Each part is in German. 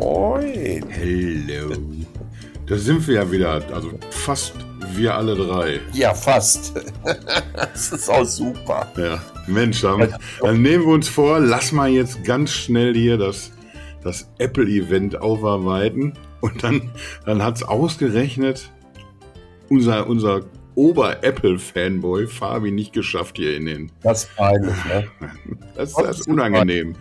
Moin. Hello. Da sind wir ja wieder, also fast wir alle drei. Ja, fast. das ist auch super. Ja, Mensch, dann, dann nehmen wir uns vor, lass mal jetzt ganz schnell hier das, das Apple-Event aufarbeiten. Und dann, dann hat es ausgerechnet unser, unser Ober-Apple-Fanboy Fabi nicht geschafft hier in den. Das ist peinlich, ne? Das, das ist unangenehm.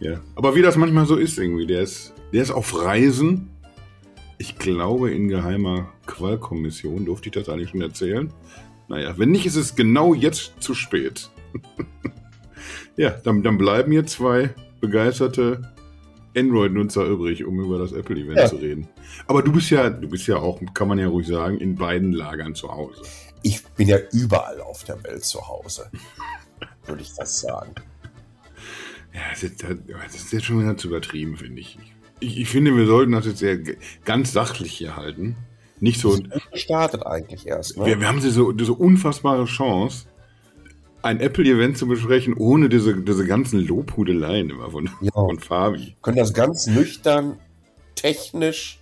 Ja. Aber wie das manchmal so ist, irgendwie, der ist, der ist auf Reisen. Ich glaube, in geheimer Qualkommission. Durfte ich das eigentlich schon erzählen? Naja, wenn nicht, ist es genau jetzt zu spät. ja, dann, dann bleiben hier zwei begeisterte Android-Nutzer übrig, um über das Apple-Event ja. zu reden. Aber du bist ja, du bist ja auch, kann man ja ruhig sagen, in beiden Lagern zu Hause. Ich bin ja überall auf der Welt zu Hause, würde ich fast sagen. Ja, das ist, das ist jetzt schon wieder zu übertrieben, finde ich. Ich. ich. finde, wir sollten das jetzt sehr ganz sachlich hier halten. Nicht so. Startet eigentlich erst. Ne? Wir, wir, haben so, diese unfassbare Chance, ein Apple-Event zu besprechen, ohne diese, diese ganzen Lobhudeleien immer von, ja. von Fabi. Wir können das ganz nüchtern, technisch,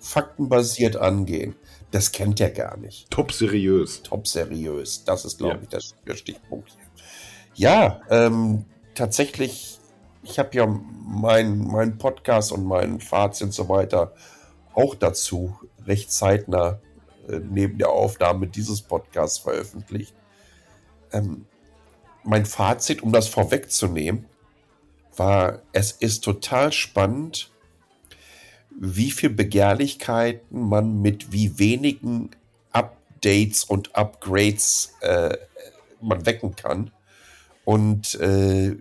faktenbasiert angehen. Das kennt er gar nicht. Top seriös. Top seriös. Das ist, glaube ja. ich, das, der Stichpunkt hier. Ja, ähm, tatsächlich, ich habe ja meinen mein Podcast und mein Fazit und so weiter auch dazu recht zeitnah äh, neben der Aufnahme dieses Podcasts veröffentlicht. Ähm, mein Fazit, um das vorwegzunehmen, war, es ist total spannend, wie viel Begehrlichkeiten man mit wie wenigen Updates und Upgrades äh, man wecken kann. Und äh,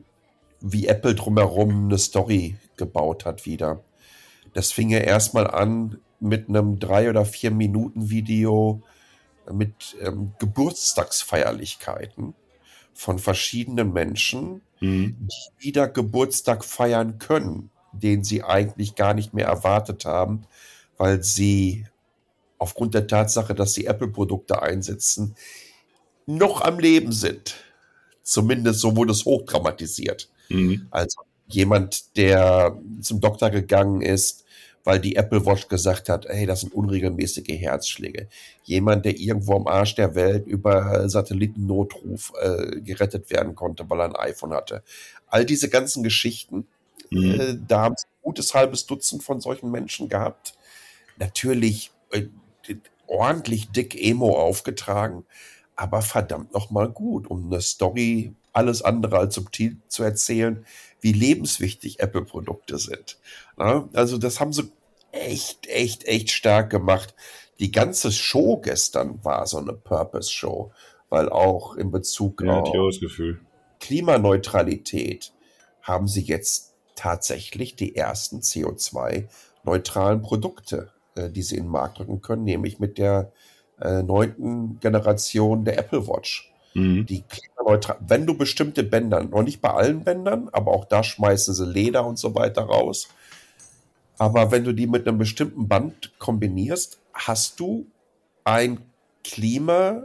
wie Apple drumherum eine Story gebaut hat wieder. Das fing ja erstmal an mit einem drei oder vier Minuten Video mit ähm, Geburtstagsfeierlichkeiten von verschiedenen Menschen, mhm. die wieder Geburtstag feiern können, den sie eigentlich gar nicht mehr erwartet haben, weil sie aufgrund der Tatsache, dass sie Apple-Produkte einsetzen, noch am Leben sind. Zumindest so wurde es hochdramatisiert. Mhm. Also jemand, der zum Doktor gegangen ist, weil die Apple Watch gesagt hat, hey, das sind unregelmäßige Herzschläge. Jemand, der irgendwo am Arsch der Welt über Satellitennotruf äh, gerettet werden konnte, weil er ein iPhone hatte. All diese ganzen Geschichten, mhm. äh, da haben es ein gutes halbes Dutzend von solchen Menschen gehabt. Natürlich äh, ordentlich dick Emo aufgetragen, aber verdammt noch mal gut, um eine Story alles andere als subtil zu erzählen, wie lebenswichtig Apple-Produkte sind. Na, also das haben sie echt, echt, echt stark gemacht. Die ganze Show gestern war so eine Purpose-Show, weil auch in Bezug ja, auf. Klimaneutralität haben sie jetzt tatsächlich die ersten CO2-neutralen Produkte, äh, die sie in den Markt drücken können, nämlich mit der äh, neunten Generation der Apple Watch. Mhm. Die klimaneutral, wenn du bestimmte Bänder, noch nicht bei allen Bändern, aber auch da schmeißen sie Leder und so weiter raus. Aber wenn du die mit einem bestimmten Band kombinierst, hast du ein Klima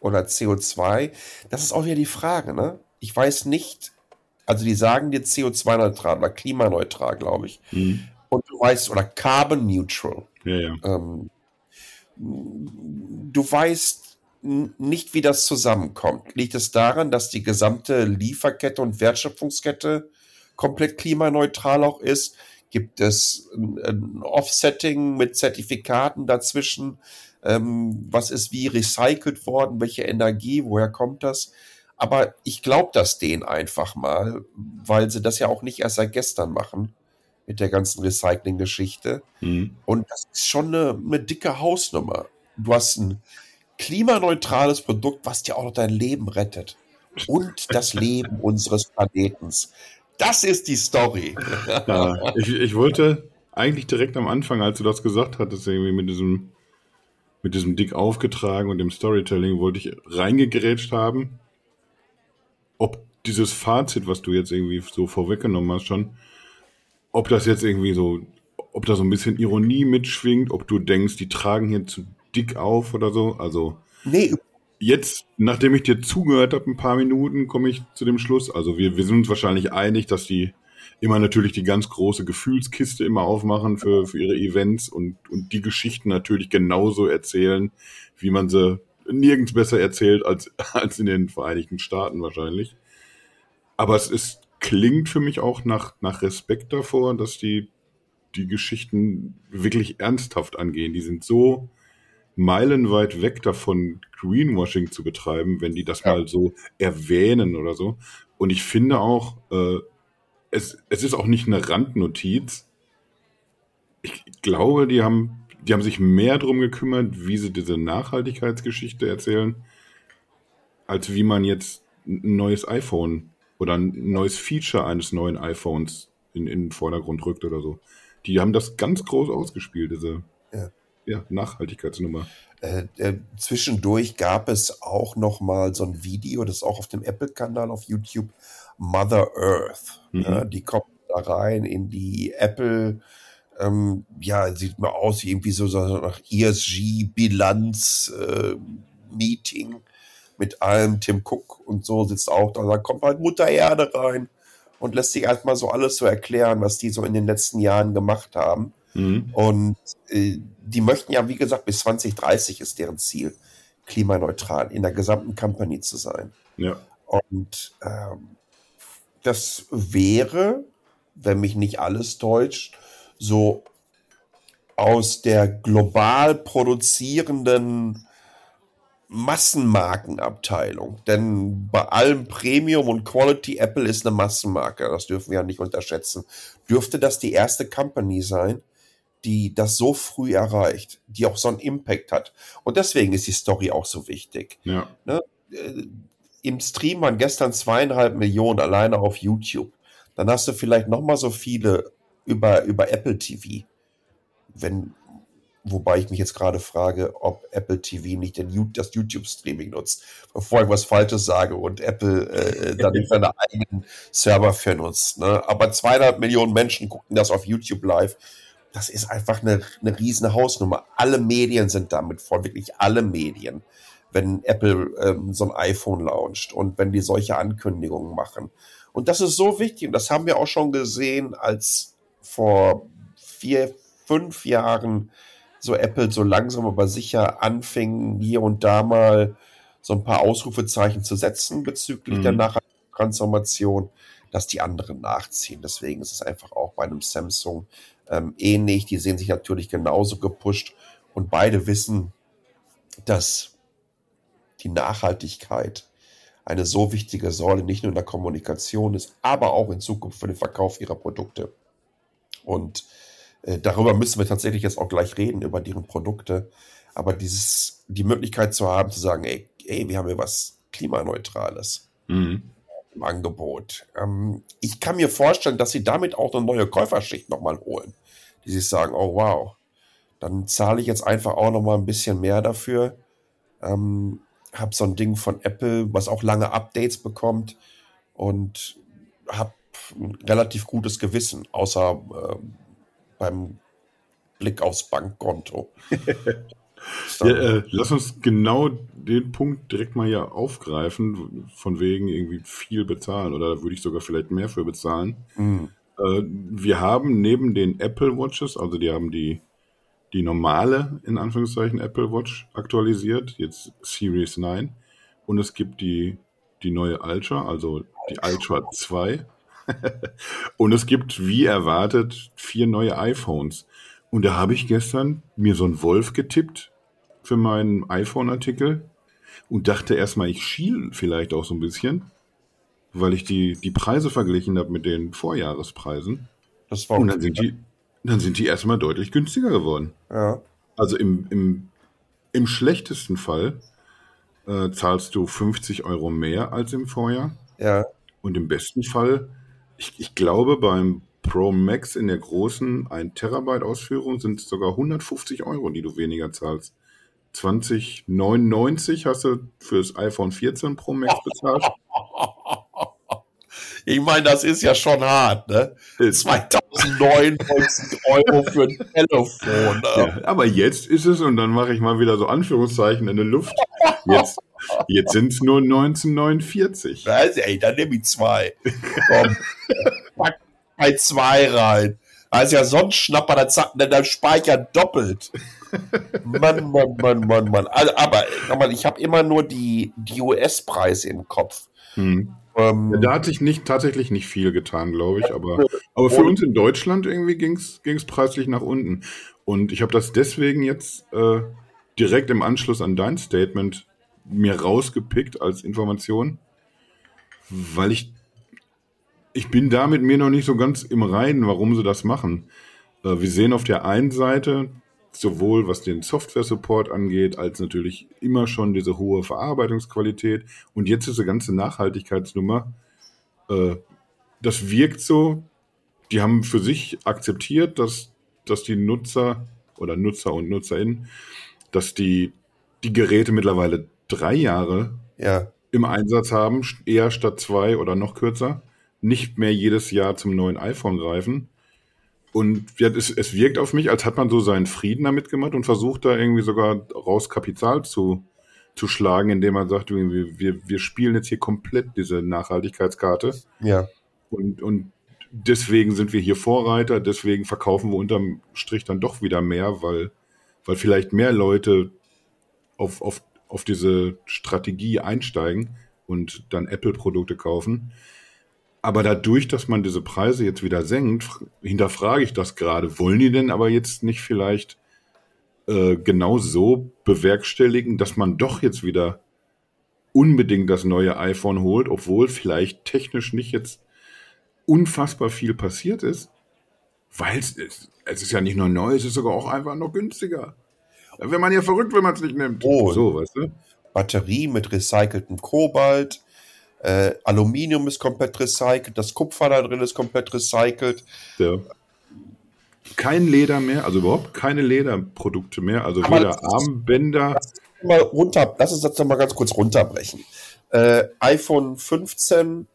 oder CO2. Das ist auch wieder die Frage, ne? Ich weiß nicht, also die sagen dir CO2-neutral oder klimaneutral, glaube ich. Mhm. Und du weißt, oder carbon neutral. Ja, ja. Ähm, du weißt nicht, wie das zusammenkommt. Liegt es daran, dass die gesamte Lieferkette und Wertschöpfungskette komplett klimaneutral auch ist? Gibt es ein Offsetting mit Zertifikaten dazwischen? Ähm, was ist wie recycelt worden? Welche Energie? Woher kommt das? Aber ich glaube das denen einfach mal, weil sie das ja auch nicht erst seit gestern machen mit der ganzen Recycling-Geschichte. Mhm. Und das ist schon eine, eine dicke Hausnummer. Du hast ein klimaneutrales Produkt, was dir auch noch dein Leben rettet. Und das Leben unseres Planetens. Das ist die Story. Ja, ich, ich wollte eigentlich direkt am Anfang, als du das gesagt hattest, irgendwie mit diesem, mit diesem dick aufgetragen und dem Storytelling, wollte ich reingegrätscht haben, ob dieses Fazit, was du jetzt irgendwie so vorweggenommen hast, schon, ob das jetzt irgendwie so, ob da so ein bisschen Ironie mitschwingt, ob du denkst, die tragen hier zu dick auf oder so. Also nee. jetzt, nachdem ich dir zugehört habe, ein paar Minuten, komme ich zu dem Schluss. Also wir, wir sind uns wahrscheinlich einig, dass die, immer natürlich die ganz große Gefühlskiste immer aufmachen für, für ihre Events und, und die Geschichten natürlich genauso erzählen, wie man sie nirgends besser erzählt als, als in den Vereinigten Staaten wahrscheinlich. Aber es ist, klingt für mich auch nach, nach Respekt davor, dass die die Geschichten wirklich ernsthaft angehen. Die sind so meilenweit weg davon, Greenwashing zu betreiben, wenn die das ja. mal so erwähnen oder so. Und ich finde auch, äh, es, es ist auch nicht eine Randnotiz. Ich glaube, die haben, die haben sich mehr darum gekümmert, wie sie diese Nachhaltigkeitsgeschichte erzählen, als wie man jetzt ein neues iPhone oder ein neues Feature eines neuen iPhones in, in den Vordergrund rückt oder so. Die haben das ganz groß ausgespielt, diese ja. Ja, Nachhaltigkeitsnummer. Äh, äh, zwischendurch gab es auch noch mal so ein Video, das ist auch auf dem Apple-Kanal auf YouTube, Mother Earth. Mhm. Ja, die kommt da rein in die Apple, ähm, ja, sieht mal aus wie irgendwie so, so nach ESG-Bilanz-Meeting äh, mit allem. Tim Cook und so sitzt auch da. Da kommt halt Mutter Erde rein und lässt sich erstmal so alles so erklären, was die so in den letzten Jahren gemacht haben. Mhm. Und äh, die möchten ja, wie gesagt, bis 2030 ist deren Ziel, klimaneutral in der gesamten Company zu sein. Ja. Und ähm, das wäre, wenn mich nicht alles täuscht, so aus der global produzierenden Massenmarkenabteilung. Denn bei allem Premium und Quality, Apple ist eine Massenmarke. Das dürfen wir ja nicht unterschätzen. Dürfte das die erste Company sein, die das so früh erreicht, die auch so einen Impact hat. Und deswegen ist die Story auch so wichtig. Ja. Ne? Äh, Im Stream waren gestern zweieinhalb Millionen alleine auf YouTube. Dann hast du vielleicht noch mal so viele über, über Apple TV. Wenn, wobei ich mich jetzt gerade frage, ob Apple TV nicht den, das YouTube-Streaming nutzt, bevor ich was Falsches sage und Apple äh, dann nicht seine eigenen Server für nutzt. Ne? Aber zweieinhalb Millionen Menschen gucken das auf YouTube live das ist einfach eine, eine riesen Hausnummer. Alle Medien sind damit voll, wirklich alle Medien, wenn Apple ähm, so ein iPhone launcht und wenn die solche Ankündigungen machen. Und das ist so wichtig und das haben wir auch schon gesehen, als vor vier, fünf Jahren so Apple so langsam aber sicher anfing, hier und da mal so ein paar Ausrufezeichen zu setzen bezüglich mhm. der Nachhaltigkeitstransformation, dass die anderen nachziehen. Deswegen ist es einfach auch bei einem Samsung ähm, ähnlich. Die sehen sich natürlich genauso gepusht und beide wissen, dass die Nachhaltigkeit eine so wichtige Säule nicht nur in der Kommunikation ist, aber auch in Zukunft für den Verkauf ihrer Produkte. Und äh, darüber müssen wir tatsächlich jetzt auch gleich reden, über deren Produkte. Aber dieses, die Möglichkeit zu haben, zu sagen, ey, ey wir haben hier was Klimaneutrales. Mhm im Angebot. Ähm, ich kann mir vorstellen, dass sie damit auch eine neue Käuferschicht nochmal holen, die sich sagen, oh wow, dann zahle ich jetzt einfach auch nochmal ein bisschen mehr dafür. Ähm, hab so ein Ding von Apple, was auch lange Updates bekommt und hab ein relativ gutes Gewissen, außer äh, beim Blick aufs Bankkonto. Ja, äh, lass uns genau den Punkt direkt mal hier aufgreifen, von wegen irgendwie viel bezahlen oder würde ich sogar vielleicht mehr für bezahlen. Mhm. Äh, wir haben neben den Apple Watches, also die haben die, die normale, in Anführungszeichen, Apple Watch aktualisiert, jetzt Series 9. Und es gibt die, die neue Ultra, also die Ultra 2. und es gibt, wie erwartet, vier neue iPhones. Und da habe ich gestern mir so einen Wolf getippt für meinen iPhone-Artikel und dachte erstmal, ich schiel vielleicht auch so ein bisschen, weil ich die, die Preise verglichen habe mit den Vorjahrespreisen. Das war und dann sind die, dann sind die erstmal deutlich günstiger geworden. Ja. Also im, im, im schlechtesten Fall äh, zahlst du 50 Euro mehr als im Vorjahr. Ja. Und im besten Fall, ich, ich glaube, beim Pro Max in der großen 1 Terabyte Ausführung sind es sogar 150 Euro, die du weniger zahlst. 2099 hast du fürs iPhone 14 Pro Max bezahlt. Ich meine, das ist ja schon hart, ne? 2099 Euro für ein Telefon. Ne? Ja, aber jetzt ist es, und dann mache ich mal wieder so Anführungszeichen in der Luft, jetzt, jetzt sind es nur 1949. Also, ey, dann nehme ich zwei. Komm. bei zwei rein. Also ja sonst Schnapper, dann dann Speicher doppelt. Mann, Mann, Mann, Mann, Mann. Also, aber, aber ich habe immer nur die, die US-Preise im Kopf. Hm. Ähm, ja, da hat sich nicht, tatsächlich nicht viel getan, glaube ich. Aber, aber für uns in Deutschland irgendwie ging es preislich nach unten. Und ich habe das deswegen jetzt äh, direkt im Anschluss an dein Statement mir rausgepickt als Information, weil ich ich bin da mit mir noch nicht so ganz im Reinen, warum sie das machen. Äh, wir sehen auf der einen Seite, sowohl was den Software-Support angeht, als natürlich immer schon diese hohe Verarbeitungsqualität. Und jetzt diese ganze Nachhaltigkeitsnummer. Äh, das wirkt so, die haben für sich akzeptiert, dass, dass die Nutzer oder Nutzer und NutzerInnen, dass die, die Geräte mittlerweile drei Jahre ja. im Einsatz haben, eher statt zwei oder noch kürzer, nicht mehr jedes Jahr zum neuen iPhone greifen und ja, es, es wirkt auf mich, als hat man so seinen Frieden damit gemacht und versucht da irgendwie sogar raus Kapital zu, zu schlagen, indem man sagt, wir, wir, wir spielen jetzt hier komplett diese Nachhaltigkeitskarte. Ja. Und, und deswegen sind wir hier Vorreiter, deswegen verkaufen wir unterm Strich dann doch wieder mehr, weil, weil vielleicht mehr Leute auf, auf, auf diese Strategie einsteigen und dann Apple-Produkte kaufen. Aber dadurch, dass man diese Preise jetzt wieder senkt, hinterfrage ich das gerade. Wollen die denn aber jetzt nicht vielleicht äh, genau so bewerkstelligen, dass man doch jetzt wieder unbedingt das neue iPhone holt, obwohl vielleicht technisch nicht jetzt unfassbar viel passiert ist? Weil es, es ist ja nicht nur neu, es ist sogar auch einfach noch günstiger. Da wäre man ja verrückt, wenn man es nicht nimmt. Oh, so, weißt du? Batterie mit recyceltem Kobalt, äh, Aluminium ist komplett recycelt, das Kupfer da drin ist komplett recycelt. Ja. Kein Leder mehr, also überhaupt keine Lederprodukte mehr, also Aber weder Armbänder. Mal runter, lass uns das mal ganz kurz runterbrechen. Äh, iPhone 15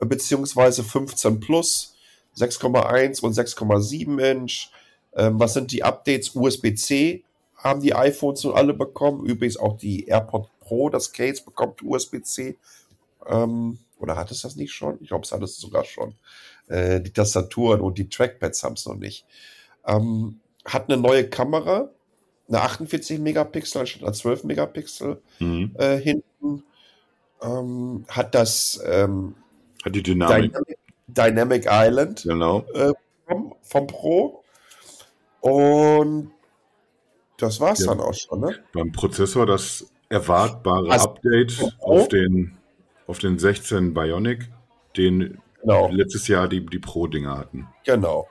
beziehungsweise 15 Plus, 6,1 und 6,7 Inch. Ähm, was sind die Updates? USB-C haben die iPhones nun alle bekommen. Übrigens auch die AirPod Pro, das Case bekommt USB-C. Ähm, oder hat es das nicht schon? Ich glaube, es hat es sogar schon. Äh, die Tastaturen und die Trackpads haben es noch nicht. Ähm, hat eine neue Kamera, eine 48 Megapixel anstatt einer 12 Megapixel mhm. äh, hinten. Ähm, hat das ähm, hat die Dynamik. Dynamic, Dynamic Island genau. äh, vom, vom, Pro. Und das war es ja. dann auch schon. Ne? Beim Prozessor das erwartbare also, Update auf den auf den 16 Bionic, den genau. letztes Jahr die, die Pro-Dinger hatten. Genau.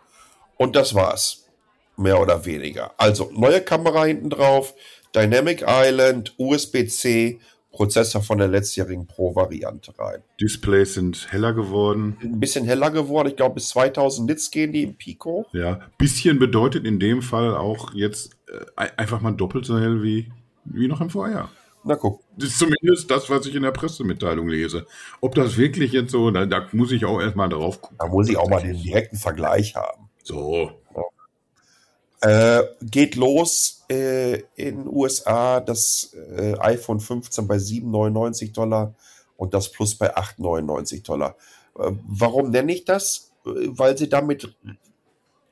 Und das war's. Mehr oder weniger. Also neue Kamera hinten drauf, Dynamic Island, USB-C, Prozessor von der letztjährigen Pro-Variante rein. Displays sind heller geworden. Ein bisschen heller geworden. Ich glaube, bis 2000 Nits gehen die im Pico. Ja, bisschen bedeutet in dem Fall auch jetzt äh, einfach mal doppelt so hell wie, wie noch im Vorjahr. Na guck. Das ist zumindest das, was ich in der Pressemitteilung lese. Ob das wirklich jetzt so, da, da muss ich auch erstmal drauf gucken. Da muss ich auch mal den direkten Vergleich haben. So. Ja. Äh, geht los äh, in USA das äh, iPhone 15 bei 7,99 Dollar und das Plus bei 8,99 Dollar. Äh, warum nenne ich das? Äh, weil sie damit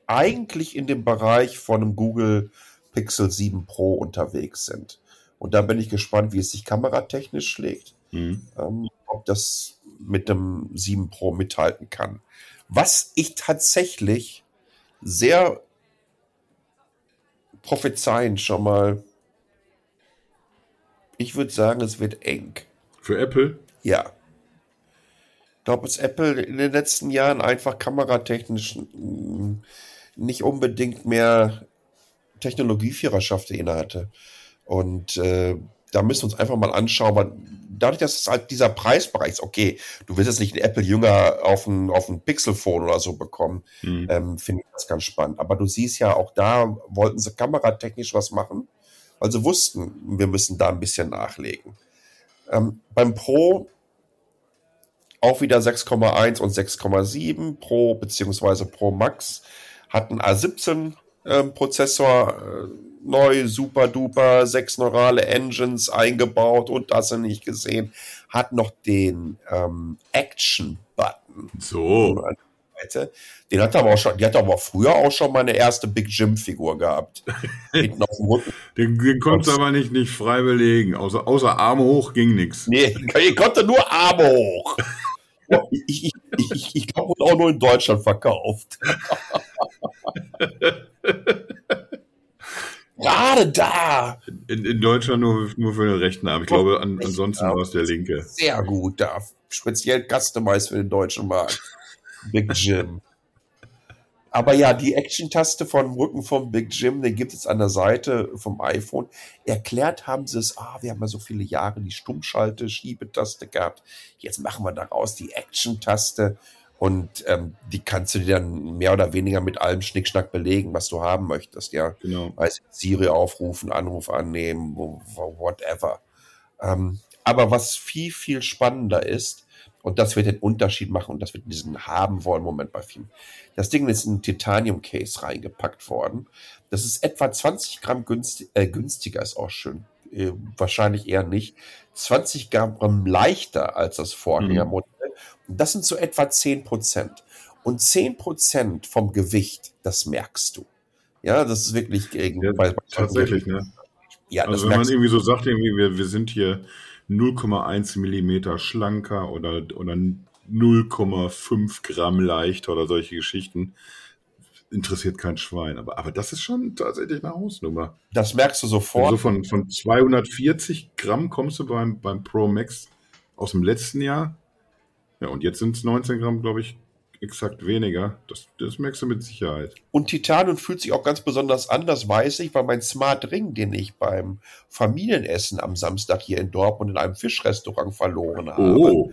eigentlich in dem Bereich von einem Google Pixel 7 Pro unterwegs sind. Und da bin ich gespannt, wie es sich kameratechnisch schlägt. Mhm. Ähm, ob das mit dem 7 Pro mithalten kann. Was ich tatsächlich sehr prophezeien schon mal. Ich würde sagen, es wird eng. Für Apple? Ja. Ich glaube, dass Apple in den letzten Jahren einfach kameratechnisch nicht unbedingt mehr Technologieführerschaft inne hatte. Und äh, da müssen wir uns einfach mal anschauen, weil dadurch, dass es halt dieser Preisbereich ist, okay, du willst jetzt nicht einen Apple Jünger auf ein, auf ein Pixelphone oder so bekommen, mhm. ähm, finde ich das ganz spannend. Aber du siehst ja, auch da wollten sie kameratechnisch was machen, weil sie wussten, wir müssen da ein bisschen nachlegen. Ähm, beim Pro auch wieder 6,1 und 6,7 Pro beziehungsweise Pro Max hatten A17 ähm, Prozessor, äh, neu, super duper, sechs neurale Engines eingebaut und das er nicht gesehen, hat noch den ähm, Action-Button. So. Den hat aber auch schon, die hat aber früher auch schon meine erste Big Jim Figur gehabt. Den, den konntest du aber nicht, nicht frei belegen. Außer, außer Arme hoch ging nichts. Nee, ich konnte nur Arme hoch. ich, ich, ich, ich glaube, auch nur in Deutschland verkauft. Gerade da. In, in, Deutschland nur, nur für den rechten Arm. Ich glaube, an, ansonsten war es der linke. Sehr gut da. Speziell customized für den deutschen Markt. Big Jim. Aber ja, die Action-Taste vom Rücken vom Big Jim, den gibt es an der Seite vom iPhone. Erklärt haben sie es, ah, wir haben ja so viele Jahre die Stummschalte, Schiebetaste gehabt. Jetzt machen wir daraus die Action-Taste. Und ähm, die kannst du dir dann mehr oder weniger mit allem Schnickschnack belegen, was du haben möchtest, ja. Genau. Weiß Siri aufrufen, Anruf annehmen, whatever. Ähm, aber was viel, viel spannender ist, und das wird den Unterschied machen, und das wird diesen haben wollen Moment bei vielen. Das Ding ist in ein Titanium-Case reingepackt worden. Das ist etwa 20 Gramm günstig, äh, günstiger, ist auch schön. Äh, wahrscheinlich eher nicht. 20 Gramm leichter als das Vorgängermodell. Mhm. Das sind so etwa 10 Prozent. Und 10 Prozent vom Gewicht, das merkst du. Ja, das ist wirklich gegen. Ja, bei, tatsächlich, ne? Ja, also wenn man irgendwie so sagt, irgendwie, wir, wir sind hier 0,1 Millimeter schlanker oder, oder 0,5 Gramm leichter oder solche Geschichten, interessiert kein Schwein. Aber, aber das ist schon tatsächlich eine Hausnummer. Das merkst du sofort. Also von, von 240 Gramm kommst du beim, beim Pro Max aus dem letzten Jahr ja, und jetzt sind es 19 Gramm, glaube ich, exakt weniger. Das, das merkst du mit Sicherheit. Und Titanium fühlt sich auch ganz besonders an, das weiß ich, weil mein Smart Ring, den ich beim Familienessen am Samstag hier in Dortmund in einem Fischrestaurant verloren habe, oh.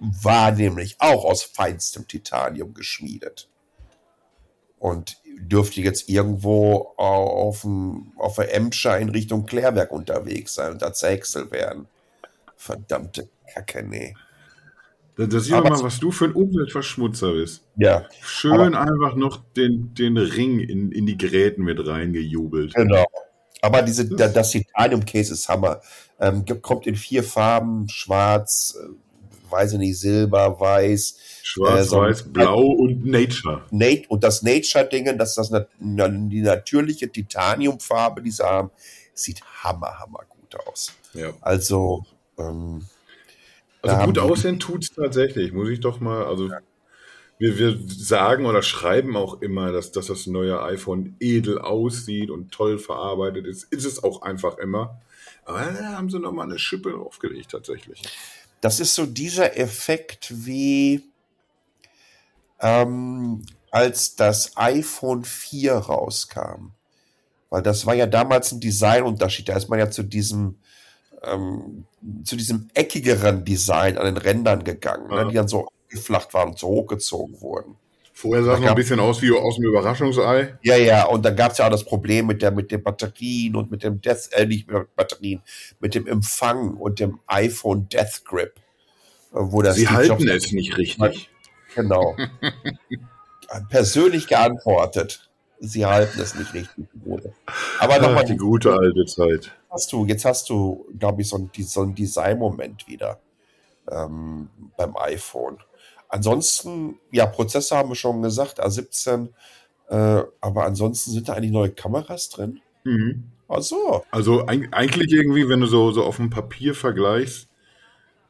war nämlich auch aus feinstem Titanium geschmiedet. Und dürfte jetzt irgendwo auf, dem, auf der Emscher in Richtung Klärwerk unterwegs sein und da zerhäckselt werden. Verdammte Kacke, nee. Da, da sieht man mal, was du für ein Umweltverschmutzer bist. Ja. Schön einfach noch den, den Ring in, in die Geräten mit reingejubelt. Genau. Aber diese, das, das Titanium-Case ist Hammer. Ähm, kommt in vier Farben: Schwarz, äh, weiß ich nicht, Silber, Weiß. Schwarz, äh, so Weiß, Blau und Nature. Nate, und das Nature-Ding, das ist das, die natürliche Titaniumfarbe, die sie haben, sieht hammer, hammer gut aus. Ja. Also, ähm, also gut aussehen tut es tatsächlich, muss ich doch mal, also ja. wir, wir sagen oder schreiben auch immer, dass, dass das neue iPhone edel aussieht und toll verarbeitet ist. Ist es auch einfach immer. Aber da haben sie nochmal eine Schippe aufgelegt tatsächlich. Das ist so dieser Effekt wie ähm, als das iPhone 4 rauskam. Weil das war ja damals ein Designunterschied. Da ist man ja zu diesem ähm, zu diesem eckigeren Design an den Rändern gegangen, ne, ja. ne, die dann so geflacht waren und so hochgezogen wurden. Vorher sah es noch ein bisschen aus wie aus dem Überraschungsei. Ja, ja, und dann gab es ja auch das Problem mit der mit den Batterien und mit dem Death, äh, nicht mit Batterien, mit dem Empfang und dem iPhone Death Grip. Äh, wo das Sie halten Jobs es nicht richtig. Genau. Persönlich geantwortet. Sie halten es nicht richtig. Aber nochmal. Die gute alte Zeit hast du, jetzt hast du, glaube ich, so ein, so ein Design-Moment wieder ähm, beim iPhone. Ansonsten, ja, Prozessor haben wir schon gesagt, A17, äh, aber ansonsten sind da eigentlich neue Kameras drin? Mhm. Ach so. Also eigentlich irgendwie, wenn du so, so auf dem Papier vergleichst,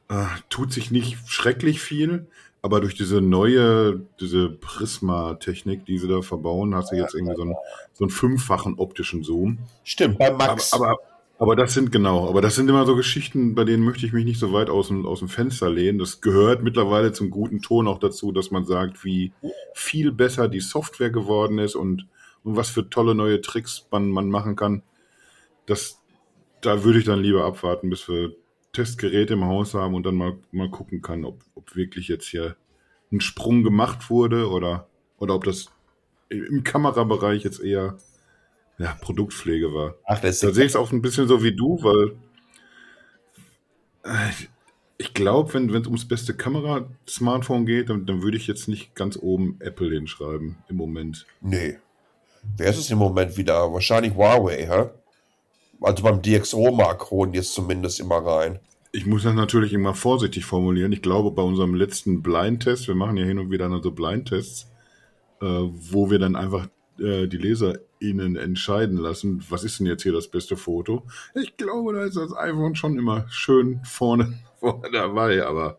äh, tut sich nicht schrecklich viel, aber durch diese neue, diese Prisma-Technik, die sie da verbauen, hast du jetzt irgendwie so einen, so einen fünffachen optischen Zoom. Stimmt, bei Max. Aber, aber, aber das sind genau, aber das sind immer so Geschichten, bei denen möchte ich mich nicht so weit aus dem, aus dem Fenster lehnen. Das gehört mittlerweile zum guten Ton auch dazu, dass man sagt, wie viel besser die Software geworden ist und, und was für tolle neue Tricks man, man machen kann. Das, da würde ich dann lieber abwarten, bis wir Testgeräte im Haus haben und dann mal, mal gucken kann, ob, ob wirklich jetzt hier ein Sprung gemacht wurde oder, oder ob das im Kamerabereich jetzt eher ja, Produktpflege war. Ach, das da sehe ich es auch ein bisschen so wie du, weil äh, ich glaube, wenn es ums beste Kamera-Smartphone geht, dann, dann würde ich jetzt nicht ganz oben Apple hinschreiben im Moment. Nee. Wer ist es im Moment wieder? Wahrscheinlich Huawei, hä? Also beim DxO-Mark holen die es zumindest immer rein. Ich muss das natürlich immer vorsichtig formulieren. Ich glaube, bei unserem letzten Blind-Test, wir machen ja hin und wieder so Blind-Tests, äh, wo wir dann einfach äh, die LeserInnen entscheiden lassen, was ist denn jetzt hier das beste Foto. Ich glaube, da ist das iPhone schon immer schön vorne, vorne dabei, aber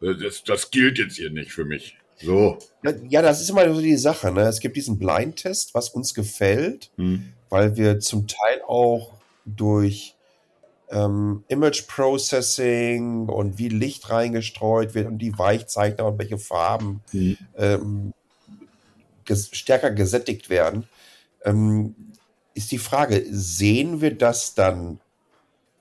das, das gilt jetzt hier nicht für mich. So. Ja, das ist immer so die Sache. Ne? Es gibt diesen Blind-Test, was uns gefällt, hm. weil wir zum Teil auch durch ähm, Image Processing und wie Licht reingestreut wird und die Weichzeichner und welche Farben hm. ähm, ges stärker gesättigt werden, ähm, ist die Frage, sehen wir das dann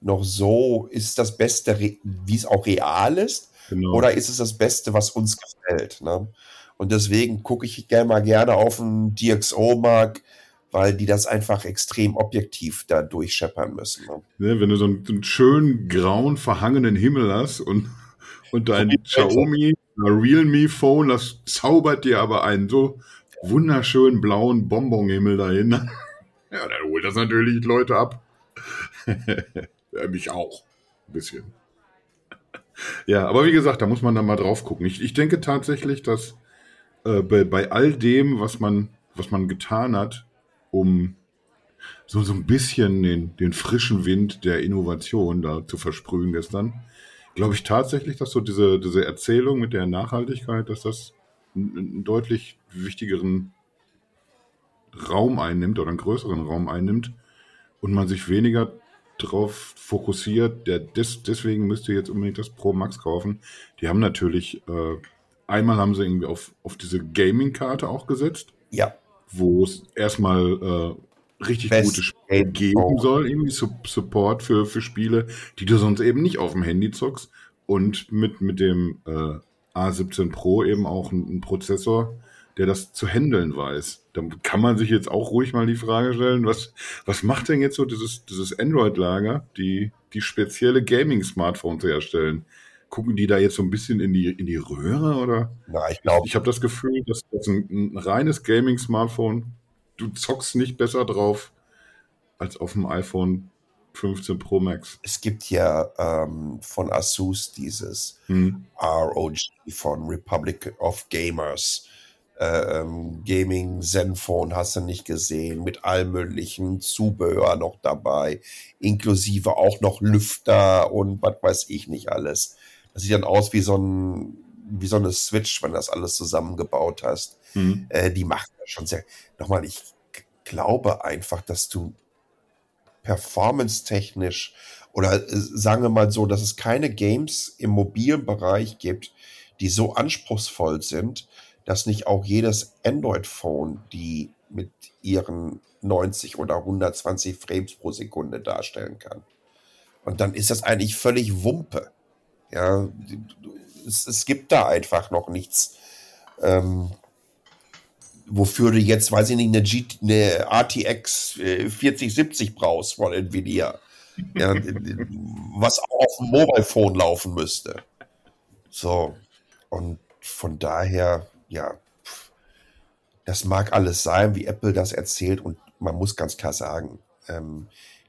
noch so, ist das Beste, wie es auch real ist? Genau. Oder ist es das Beste, was uns gefällt? Ne? Und deswegen gucke ich gerne mal gerne auf einen DxO-Mark, weil die das einfach extrem objektiv da durchscheppern müssen. Ne? Ja, wenn du so einen, so einen, schönen grauen, verhangenen Himmel hast und, und dein Xiaomi Realme Phone, das zaubert dir aber einen so wunderschönen blauen Bonbonhimmel dahin. ja, dann holt das natürlich Leute ab. ja, mich auch. Ein bisschen. Ja, aber wie gesagt, da muss man dann mal drauf gucken. Ich, ich denke tatsächlich, dass äh, bei, bei all dem, was man, was man getan hat, um so, so ein bisschen den, den frischen Wind der Innovation da zu versprühen gestern, glaube ich tatsächlich, dass so diese, diese Erzählung mit der Nachhaltigkeit, dass das einen, deutlich wichtigeren Raum einnimmt oder einen größeren Raum einnimmt und man sich weniger drauf fokussiert, der des, deswegen müsst ihr jetzt unbedingt das Pro Max kaufen. Die haben natürlich, äh, einmal haben sie irgendwie auf, auf diese Gaming-Karte auch gesetzt. Ja. Wo es erstmal äh, richtig Best gute Spiele geben soll, irgendwie Support für, für Spiele, die du sonst eben nicht auf dem Handy zockst. Und mit, mit dem äh, A17 Pro eben auch einen Prozessor, der das zu handeln weiß. Da kann man sich jetzt auch ruhig mal die Frage stellen, was, was macht denn jetzt so dieses, dieses Android-Lager, die, die spezielle Gaming-Smartphones herstellen? Gucken die da jetzt so ein bisschen in die, in die Röhre oder? Na, ich glaube. Ich habe das Gefühl, dass das ein, ein reines Gaming-Smartphone, du zockst nicht besser drauf als auf dem iPhone 15 Pro Max. Es gibt ja ähm, von Asus dieses hm. ROG von Republic of Gamers ähm, Gaming, Zenfone hast du nicht gesehen, mit allem möglichen Zubehör noch dabei, inklusive auch noch Lüfter und was weiß ich nicht alles. Das sieht dann aus wie so ein wie so eine Switch, wenn du das alles zusammengebaut hast. Mhm. Äh, die macht das schon sehr. Nochmal, ich glaube einfach, dass du performance-technisch oder äh, sagen wir mal so, dass es keine Games im mobilen Bereich gibt, die so anspruchsvoll sind, dass nicht auch jedes Android-Phone die mit ihren 90 oder 120 Frames pro Sekunde darstellen kann. Und dann ist das eigentlich völlig Wumpe. Ja, es, es gibt da einfach noch nichts, ähm, wofür du jetzt, weiß ich nicht, eine, G eine RTX 4070 brauchst von Nvidia. Ja, was auch auf dem Mobile Phone laufen müsste. So. Und von daher, ja, das mag alles sein, wie Apple das erzählt und man muss ganz klar sagen, ähm,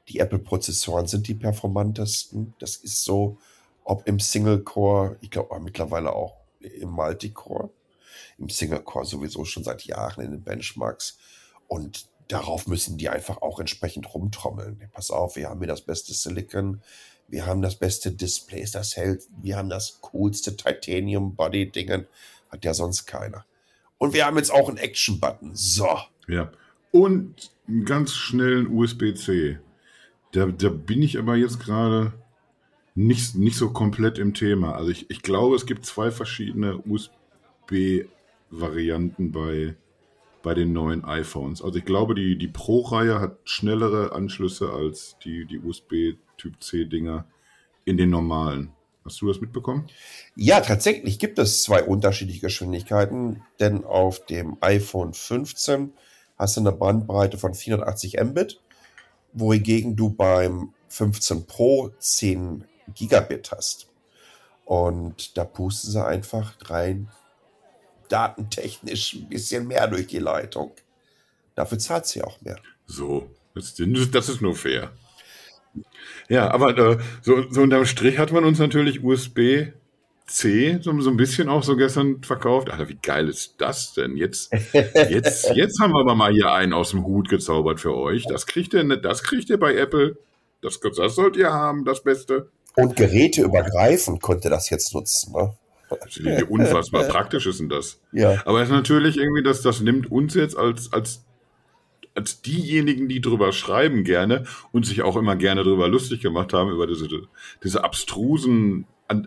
die Apple-Prozessoren sind die performantesten. Das ist so, ob im Single-Core, ich glaube mittlerweile auch im Multicore, im Single-Core sowieso schon seit Jahren in den Benchmarks. Und darauf müssen die einfach auch entsprechend rumtrommeln. Pass auf, wir haben hier das beste Silicon, wir haben das beste Display, das hält, wir haben das coolste Titanium-Body-Dingen. Hat ja sonst keiner. Und wir haben jetzt auch einen Action-Button. So. Ja. Und einen ganz schnellen USB-C. Da, da bin ich aber jetzt gerade nicht, nicht so komplett im Thema. Also ich, ich glaube, es gibt zwei verschiedene USB-Varianten bei, bei den neuen iPhones. Also ich glaube, die, die Pro-Reihe hat schnellere Anschlüsse als die, die USB-Typ-C-Dinger in den normalen. Hast du das mitbekommen? Ja, tatsächlich gibt es zwei unterschiedliche Geschwindigkeiten, denn auf dem iPhone 15 hast du eine Bandbreite von 480 Mbit, wohingegen du beim 15 Pro 10 Gigabit hast. Und da pusten sie einfach rein datentechnisch ein bisschen mehr durch die Leitung. Dafür zahlt sie auch mehr. So, das, das ist nur fair. Ja, aber äh, so, so unterm Strich hat man uns natürlich USB C so, so ein bisschen auch so gestern verkauft. Alter, wie geil ist das denn? Jetzt, jetzt, jetzt haben wir aber mal hier einen aus dem Hut gezaubert für euch. Das kriegt ihr, das kriegt ihr bei Apple. Das, das sollt ihr haben, das Beste. Und geräteübergreifend konnte das jetzt nutzen. Ne? Wie unfassbar praktisch ist denn das? Ja. Aber es ist natürlich irgendwie, dass das nimmt uns jetzt als, als, als diejenigen, die drüber schreiben gerne und sich auch immer gerne drüber lustig gemacht haben, über diese, diese abstrusen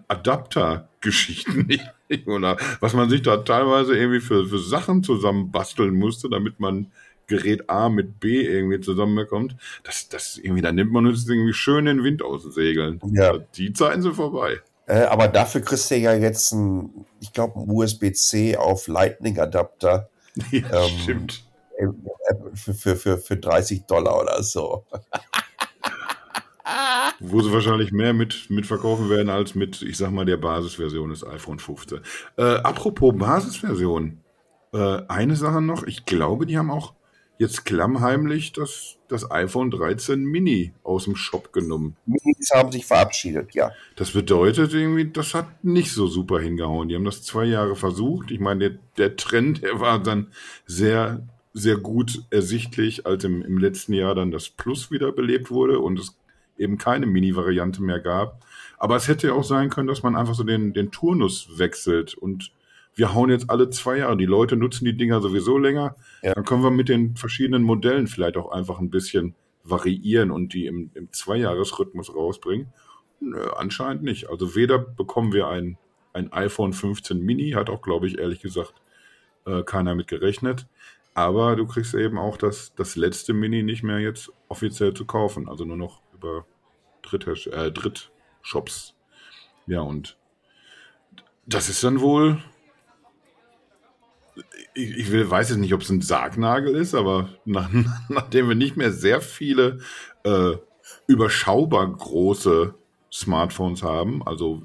Adapter-Geschichten. Oder was man sich da teilweise irgendwie für, für Sachen zusammenbasteln musste, damit man Gerät A mit B irgendwie zusammenbekommt. Das, das irgendwie, da nimmt man uns irgendwie schön den Wind aus den Segeln. Ja. Die Zeiten sind vorbei. Äh, aber dafür kriegst du ja jetzt ein, ich glaube, ein USB-C auf Lightning-Adapter. Ja, ähm, stimmt. Für, für, für, für 30 Dollar oder so. Wo sie wahrscheinlich mehr mit, mit verkaufen werden als mit, ich sag mal, der Basisversion des iPhone 15. Äh, apropos Basisversion. Äh, eine Sache noch, ich glaube, die haben auch jetzt klammheimlich das, das iPhone 13 Mini aus dem Shop genommen. Minis haben sich verabschiedet, ja. Das bedeutet irgendwie, das hat nicht so super hingehauen. Die haben das zwei Jahre versucht. Ich meine, der, der Trend, der war dann sehr, sehr gut ersichtlich, als im, im letzten Jahr dann das Plus wiederbelebt wurde und es eben keine Mini-Variante mehr gab. Aber es hätte ja auch sein können, dass man einfach so den, den Turnus wechselt und wir hauen jetzt alle zwei Jahre. Die Leute nutzen die Dinger sowieso länger. Ja. Dann können wir mit den verschiedenen Modellen vielleicht auch einfach ein bisschen variieren und die im, im Zweijahresrhythmus rausbringen. Nö, anscheinend nicht. Also weder bekommen wir ein, ein iPhone 15 Mini, hat auch, glaube ich, ehrlich gesagt, äh, keiner mit gerechnet. Aber du kriegst eben auch das, das letzte Mini nicht mehr jetzt offiziell zu kaufen. Also nur noch über Dritt, äh, Drittshops. Ja, und das ist dann wohl ich, ich will, weiß jetzt nicht, ob es ein Sargnagel ist, aber nach, nachdem wir nicht mehr sehr viele äh, überschaubar große Smartphones haben, also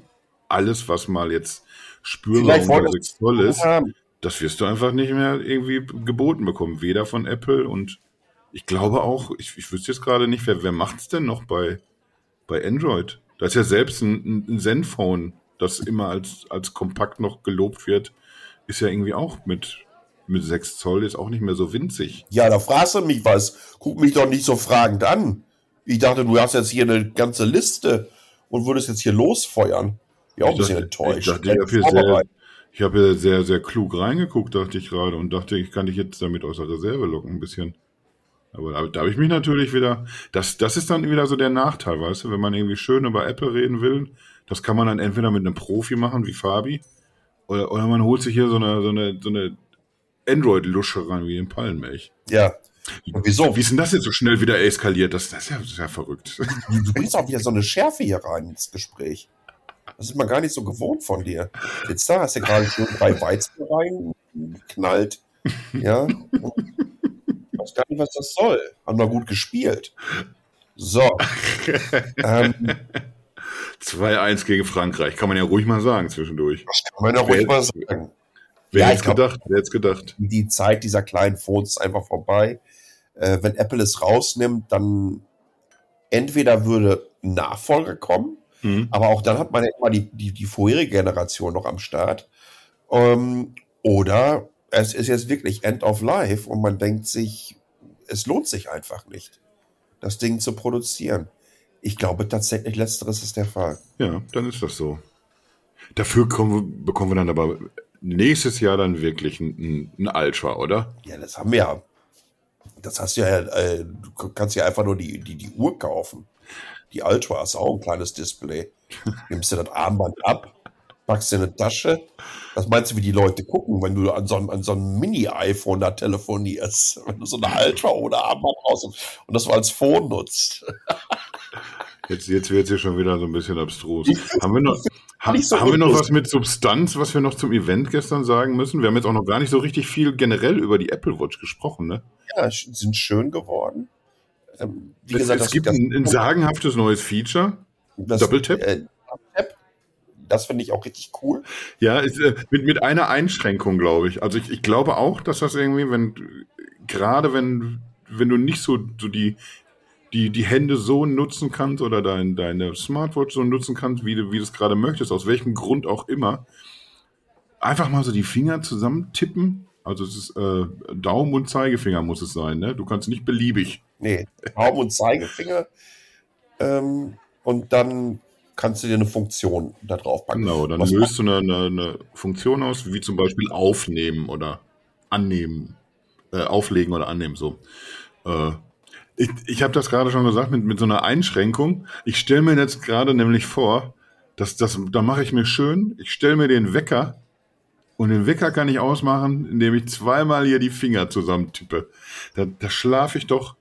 alles, was mal jetzt spürbar unter 6 Zoll ist, das wirst du einfach nicht mehr irgendwie geboten bekommen. Weder von Apple und ich glaube auch, ich, ich wüsste jetzt gerade nicht, wer, wer macht es denn noch bei, bei Android? Da ist ja selbst ein, ein Zenfone, das immer als, als kompakt noch gelobt wird, ist ja irgendwie auch mit, mit 6 Zoll ist auch nicht mehr so winzig. Ja, da fragst du mich was. Guck mich doch nicht so fragend an. Ich dachte, du hast jetzt hier eine ganze Liste und würdest jetzt hier losfeuern. Ja, auch ein bisschen enttäuscht. Ich, dachte, ich habe hier, sehr, ich hab hier sehr, sehr klug reingeguckt, dachte ich gerade, und dachte, ich kann dich jetzt damit aus der Reserve locken, ein bisschen. Aber da, da habe ich mich natürlich wieder. Das, das ist dann wieder so der Nachteil, weißt du, wenn man irgendwie schön über Apple reden will, das kann man dann entweder mit einem Profi machen, wie Fabi, oder, oder man holt sich hier so eine, so eine, so eine Android-Lusche ran wie in Pallenmilch. Ja. Und wieso? Wie ist denn das jetzt so schnell wieder eskaliert? Das, das, ist, ja, das ist ja verrückt. Du bringst auch wieder so eine Schärfe hier rein ins Gespräch. Das ist man gar nicht so gewohnt von dir. Jetzt da hast du gerade schon drei Weizen reingeknallt. Ja. Ich weiß gar nicht, was das soll. Haben wir gut gespielt. So. ähm, 2-1 gegen Frankreich, kann man ja ruhig mal sagen zwischendurch. Das kann man ja ruhig mal sagen. Wer ja, hätte gedacht? Wer hätte gedacht? Die Zeit dieser kleinen Phones ist einfach vorbei. Äh, wenn Apple es rausnimmt, dann entweder würde Nachfolger kommen, mhm. aber auch dann hat man ja immer die, die, die vorherige Generation noch am Start. Ähm, oder es ist jetzt wirklich End of Life und man denkt sich, es lohnt sich einfach nicht, das Ding zu produzieren. Ich glaube tatsächlich, letzteres ist der Fall. Ja, dann ist das so. Dafür kommen, bekommen wir dann aber nächstes Jahr dann wirklich ein, ein Ultra, oder? Ja, das haben wir ja. Das hast du ja, äh, du kannst ja einfach nur die, die, die Uhr kaufen. Die Ultra ist auch ein kleines Display. Nimmst du das Armband ab, packst dir eine Tasche. Was meinst du, wie die Leute gucken, wenn du an so einem, an so einem Mini-iPhone da telefonierst? Wenn du so eine Ultra oder Armband raus und das als Phone nutzt. Jetzt, jetzt wird es hier schon wieder so ein bisschen abstrus. haben wir noch, ha, so haben wir noch was mit Substanz, was wir noch zum Event gestern sagen müssen? Wir haben jetzt auch noch gar nicht so richtig viel generell über die Apple Watch gesprochen, ne? Ja, sind schön geworden. Ähm, wie es, gesagt, es gibt ein, ein, sagenhaftes neues Feature. Das, Doppeltap. Äh, das finde ich auch richtig cool. Ja, ist, äh, mit, mit einer Einschränkung, glaube ich. Also ich, ich glaube auch, dass das irgendwie, wenn gerade wenn, wenn du nicht so, so die die, die Hände so nutzen kannst oder dein, deine Smartwatch so nutzen kannst, wie du, wie du es gerade möchtest, aus welchem Grund auch immer. Einfach mal so die Finger zusammen tippen. Also es ist äh, Daumen und Zeigefinger muss es sein, ne? Du kannst nicht beliebig. Nee, Daumen und Zeigefinger. Ähm, und dann kannst du dir eine Funktion da drauf packen. Genau, dann Was löst du eine, eine, eine Funktion aus, wie zum Beispiel aufnehmen oder annehmen, äh, auflegen oder annehmen, so. Äh, ich ich habe das gerade schon gesagt mit, mit so einer Einschränkung. Ich stelle mir jetzt gerade nämlich vor, dass das, da mache ich mir schön, ich stelle mir den Wecker und den Wecker kann ich ausmachen, indem ich zweimal hier die Finger zusammentippe. Da, da schlafe ich doch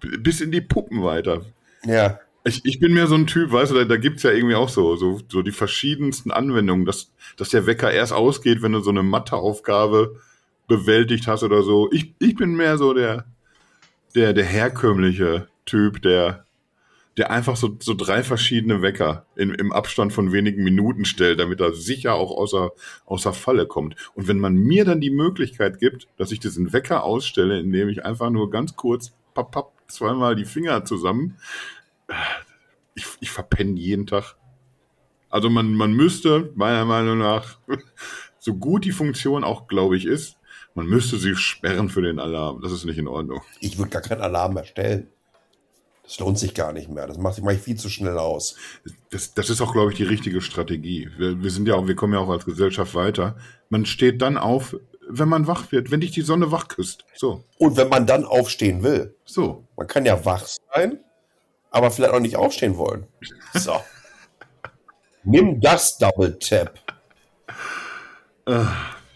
bis in die Puppen weiter. Ja, Ich, ich bin mehr so ein Typ, weißt du, da, da gibt's ja irgendwie auch so, so, so die verschiedensten Anwendungen, dass, dass der Wecker erst ausgeht, wenn du so eine Matheaufgabe bewältigt hast oder so. Ich, ich bin mehr so der, der, der herkömmliche Typ, der, der einfach so, so drei verschiedene Wecker in, im Abstand von wenigen Minuten stellt, damit er sicher auch außer, außer Falle kommt. Und wenn man mir dann die Möglichkeit gibt, dass ich diesen Wecker ausstelle, indem ich einfach nur ganz kurz papp, papp, zweimal die Finger zusammen, ich, ich verpenne jeden Tag. Also man, man müsste, meiner Meinung nach, so gut die Funktion auch, glaube ich, ist, man müsste sie sperren für den Alarm. Das ist nicht in Ordnung. ich würde gar keinen Alarm erstellen. Das lohnt sich gar nicht mehr. Das macht mach ich viel zu schnell aus. Das, das ist auch, glaube ich, die richtige Strategie. Wir, wir sind ja auch, wir kommen ja auch als Gesellschaft weiter. Man steht dann auf, wenn man wach wird, wenn dich die Sonne wach küsst. So, Und wenn man dann aufstehen will, so. man kann ja wach sein, aber vielleicht auch nicht aufstehen wollen. So. Nimm das Double Tap.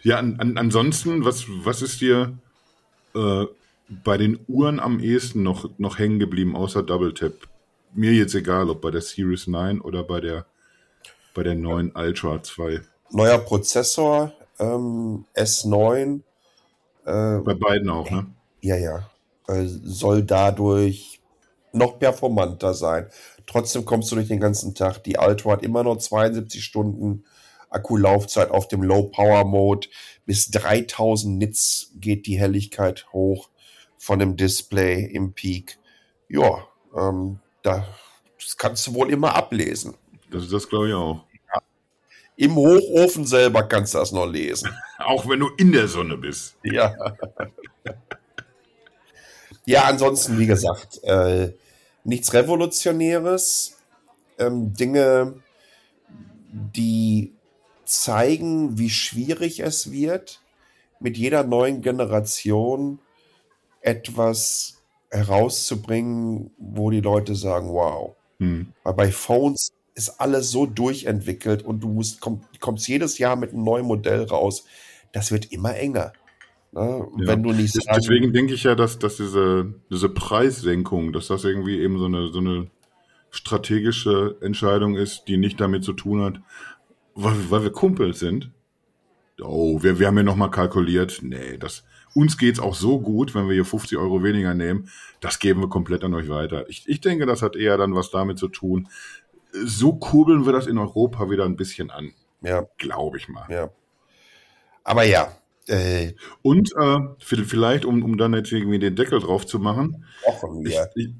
Ja, an, an, ansonsten, was, was ist dir äh, bei den Uhren am ehesten noch, noch hängen geblieben, außer Double Tap? Mir jetzt egal, ob bei der Series 9 oder bei der, bei der neuen Ultra 2. Neuer Prozessor, ähm, S9. Äh, Bei beiden auch, ne? Ja, ja. Äh, soll dadurch noch performanter sein. Trotzdem kommst du durch den ganzen Tag. Die Ultra hat immer noch 72 Stunden Akkulaufzeit auf dem Low Power Mode. Bis 3000 Nits geht die Helligkeit hoch von dem Display im Peak. Ja, ähm, da, das kannst du wohl immer ablesen. Das, das glaube ich auch. Im Hochofen selber kannst du das noch lesen. Auch wenn du in der Sonne bist. Ja. ja, ansonsten, wie gesagt, äh, nichts Revolutionäres. Ähm, Dinge, die zeigen, wie schwierig es wird, mit jeder neuen Generation etwas herauszubringen, wo die Leute sagen, wow. Hm. Weil bei Phones ist alles so durchentwickelt und du musst, komm, kommst jedes Jahr mit einem neuen Modell raus. Das wird immer enger. Ne? Ja. Wenn du nicht sagen- Deswegen denke ich ja, dass, dass diese, diese Preissenkung, dass das irgendwie eben so eine, so eine strategische Entscheidung ist, die nicht damit zu tun hat, weil, weil wir Kumpels sind. Oh, wir, wir haben ja nochmal kalkuliert. Nee, das, uns geht's auch so gut, wenn wir hier 50 Euro weniger nehmen. Das geben wir komplett an euch weiter. Ich, ich denke, das hat eher dann was damit zu tun. So kurbeln wir das in Europa wieder ein bisschen an. Ja, Glaube ich mal. ja. Aber ja, äh, Und äh, vi- vielleicht, um, um dann jetzt irgendwie den Deckel drauf zu machen. Wochen Ich, wir. ich,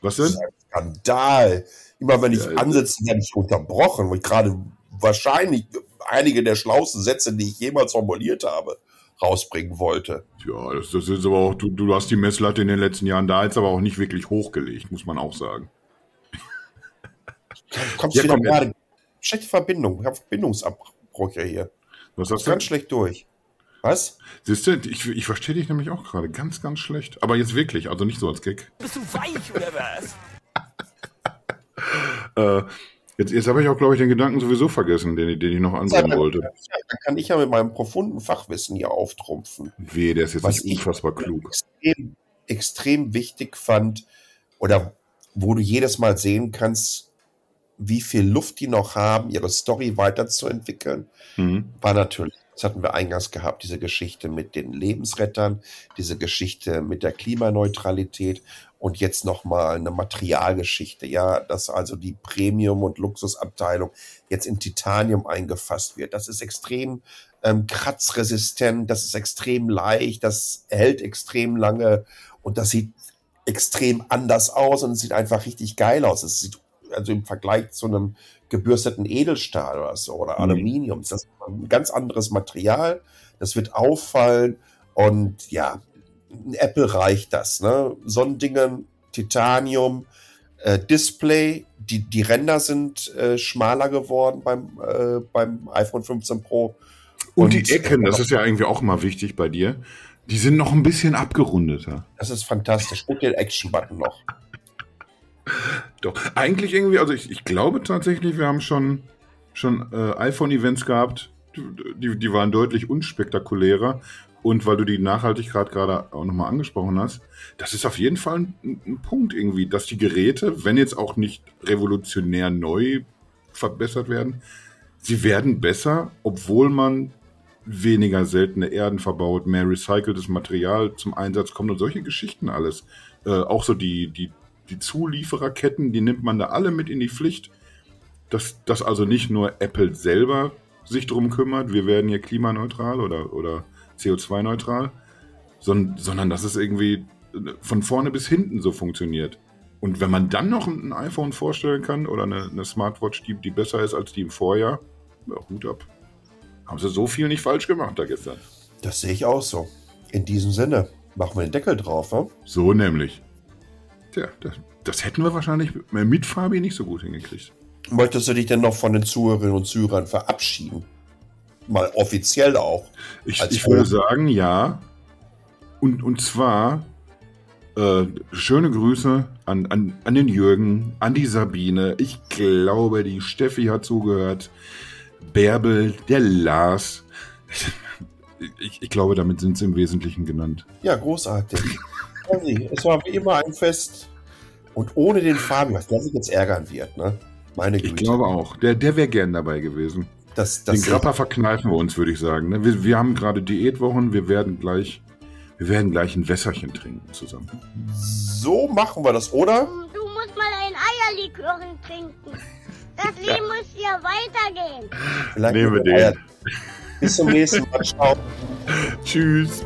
was Das denn? ist ein Skandal. Immer wenn ich Ja, ansetze, werde ich unterbrochen, ich gerade wahrscheinlich einige der schlauesten Sätze, die ich jemals formuliert habe, rausbringen wollte. Ja, das, das ist aber auch, du, du hast die Messlatte in den letzten Jahren da jetzt aber auch nicht wirklich hochgelegt, muss man auch sagen. Kommst Ja, wieder komm, gerade. Schlechte Verbindung. Ich habe Verbindungsabbrüche hier. Was hast du? ganz schlecht durch. Was? Siehst du, ich, ich verstehe dich nämlich auch gerade ganz, ganz schlecht. Aber jetzt wirklich, also nicht so als Gag. Bist du weich oder was? Äh, jetzt jetzt habe ich auch, glaube ich, den Gedanken sowieso vergessen, den, ich- den ich noch anbringen wollte. Ja, Da kann ich ja mit meinem profunden Fachwissen hier auftrumpfen. Weh, der ist jetzt Was nicht ich unfassbar klug. extrem, extrem wichtig fand oder wo du jedes Mal sehen kannst, wie viel Luft die noch haben, ihre Story weiterzuentwickeln, Mhm. war natürlich, das hatten wir eingangs gehabt, diese Geschichte mit den Lebensrettern, diese Geschichte mit der Klimaneutralität und jetzt nochmal eine Materialgeschichte, ja, dass also die Premium- und Luxusabteilung jetzt in Titanium eingefasst wird. Das ist extrem ähm, kratzresistent, das ist extrem leicht, das hält extrem lange und das sieht extrem anders aus und es sieht einfach richtig geil aus. Es sieht also im Vergleich zu einem gebürsteten Edelstahl oder so oder Mhm. Aluminium. Das ist ein ganz anderes Material. Das wird auffallen und ja, ein Apple reicht das. Ne? So ein Dingen, Titanium, äh, Display, die, die Ränder sind äh, schmaler geworden beim, äh, beim iPhone 15 Pro. Und, die Ecken, das ist ja irgendwie auch mal wichtig bei dir, die sind noch ein bisschen abgerundeter. Das ist fantastisch. Und den Action-Button noch. Doch, eigentlich irgendwie, also ich, ich glaube tatsächlich, wir haben schon, schon äh, iPhone-Events gehabt, die, die waren deutlich unspektakulärer. Und weil du die Nachhaltigkeit gerade auch nochmal angesprochen hast, das ist auf jeden Fall ein, ein Punkt irgendwie, dass die Geräte, wenn jetzt auch nicht revolutionär neu verbessert werden, sie werden besser, obwohl man weniger seltene Erden verbaut, mehr recyceltes Material zum Einsatz kommt und solche Geschichten alles. Äh, auch so die, die, die Zuliefererketten, die nimmt man da alle mit in die Pflicht. Dass, dass also nicht nur Apple selber sich drum kümmert, wir werden hier klimaneutral oder, oder CO2-neutral, sondern, sondern dass es irgendwie von vorne bis hinten so funktioniert. Und wenn man dann noch ein iPhone vorstellen kann oder eine, eine Smartwatch, die, die besser ist als die im Vorjahr, ja, Hut ab. Haben sie so viel nicht falsch gemacht da gestern. Das sehe ich auch so. In diesem Sinne, machen wir den Deckel drauf. Ne? So nämlich. Tja, das, das hätten wir wahrscheinlich mit Fabi nicht so gut hingekriegt. Möchtest du dich denn noch von den Zuhörerinnen und Zuhörern verabschieden? Mal offiziell auch. Ich, ich würde sagen, ja. Und, und zwar äh, schöne Grüße an, an, an den Jürgen, an die Sabine. Ich glaube, die Steffi hat zugehört. Bärbel, der Lars. Ich, ich glaube, damit sind sie im Wesentlichen genannt. Ja, großartig. Conny, es war wie immer ein Fest. Und ohne den Fabian, der sich jetzt ärgern wird, ne? Meine Güte. Ich glaube auch. Der, der wäre gern dabei gewesen. das, das Den Grappa verkneifen wir uns, würde ich sagen. ne? Wir, wir haben gerade Diätwochen. Wir werden gleich, wir werden gleich ein Wässerchen trinken zusammen. so machen wir das, oder? Du, musst mal ein Eierlikör trinken. Das Leben muss ja weitergehen. Vielleicht Nehmen wir den. Bis zum nächsten Mal. Ciao. Tschüss.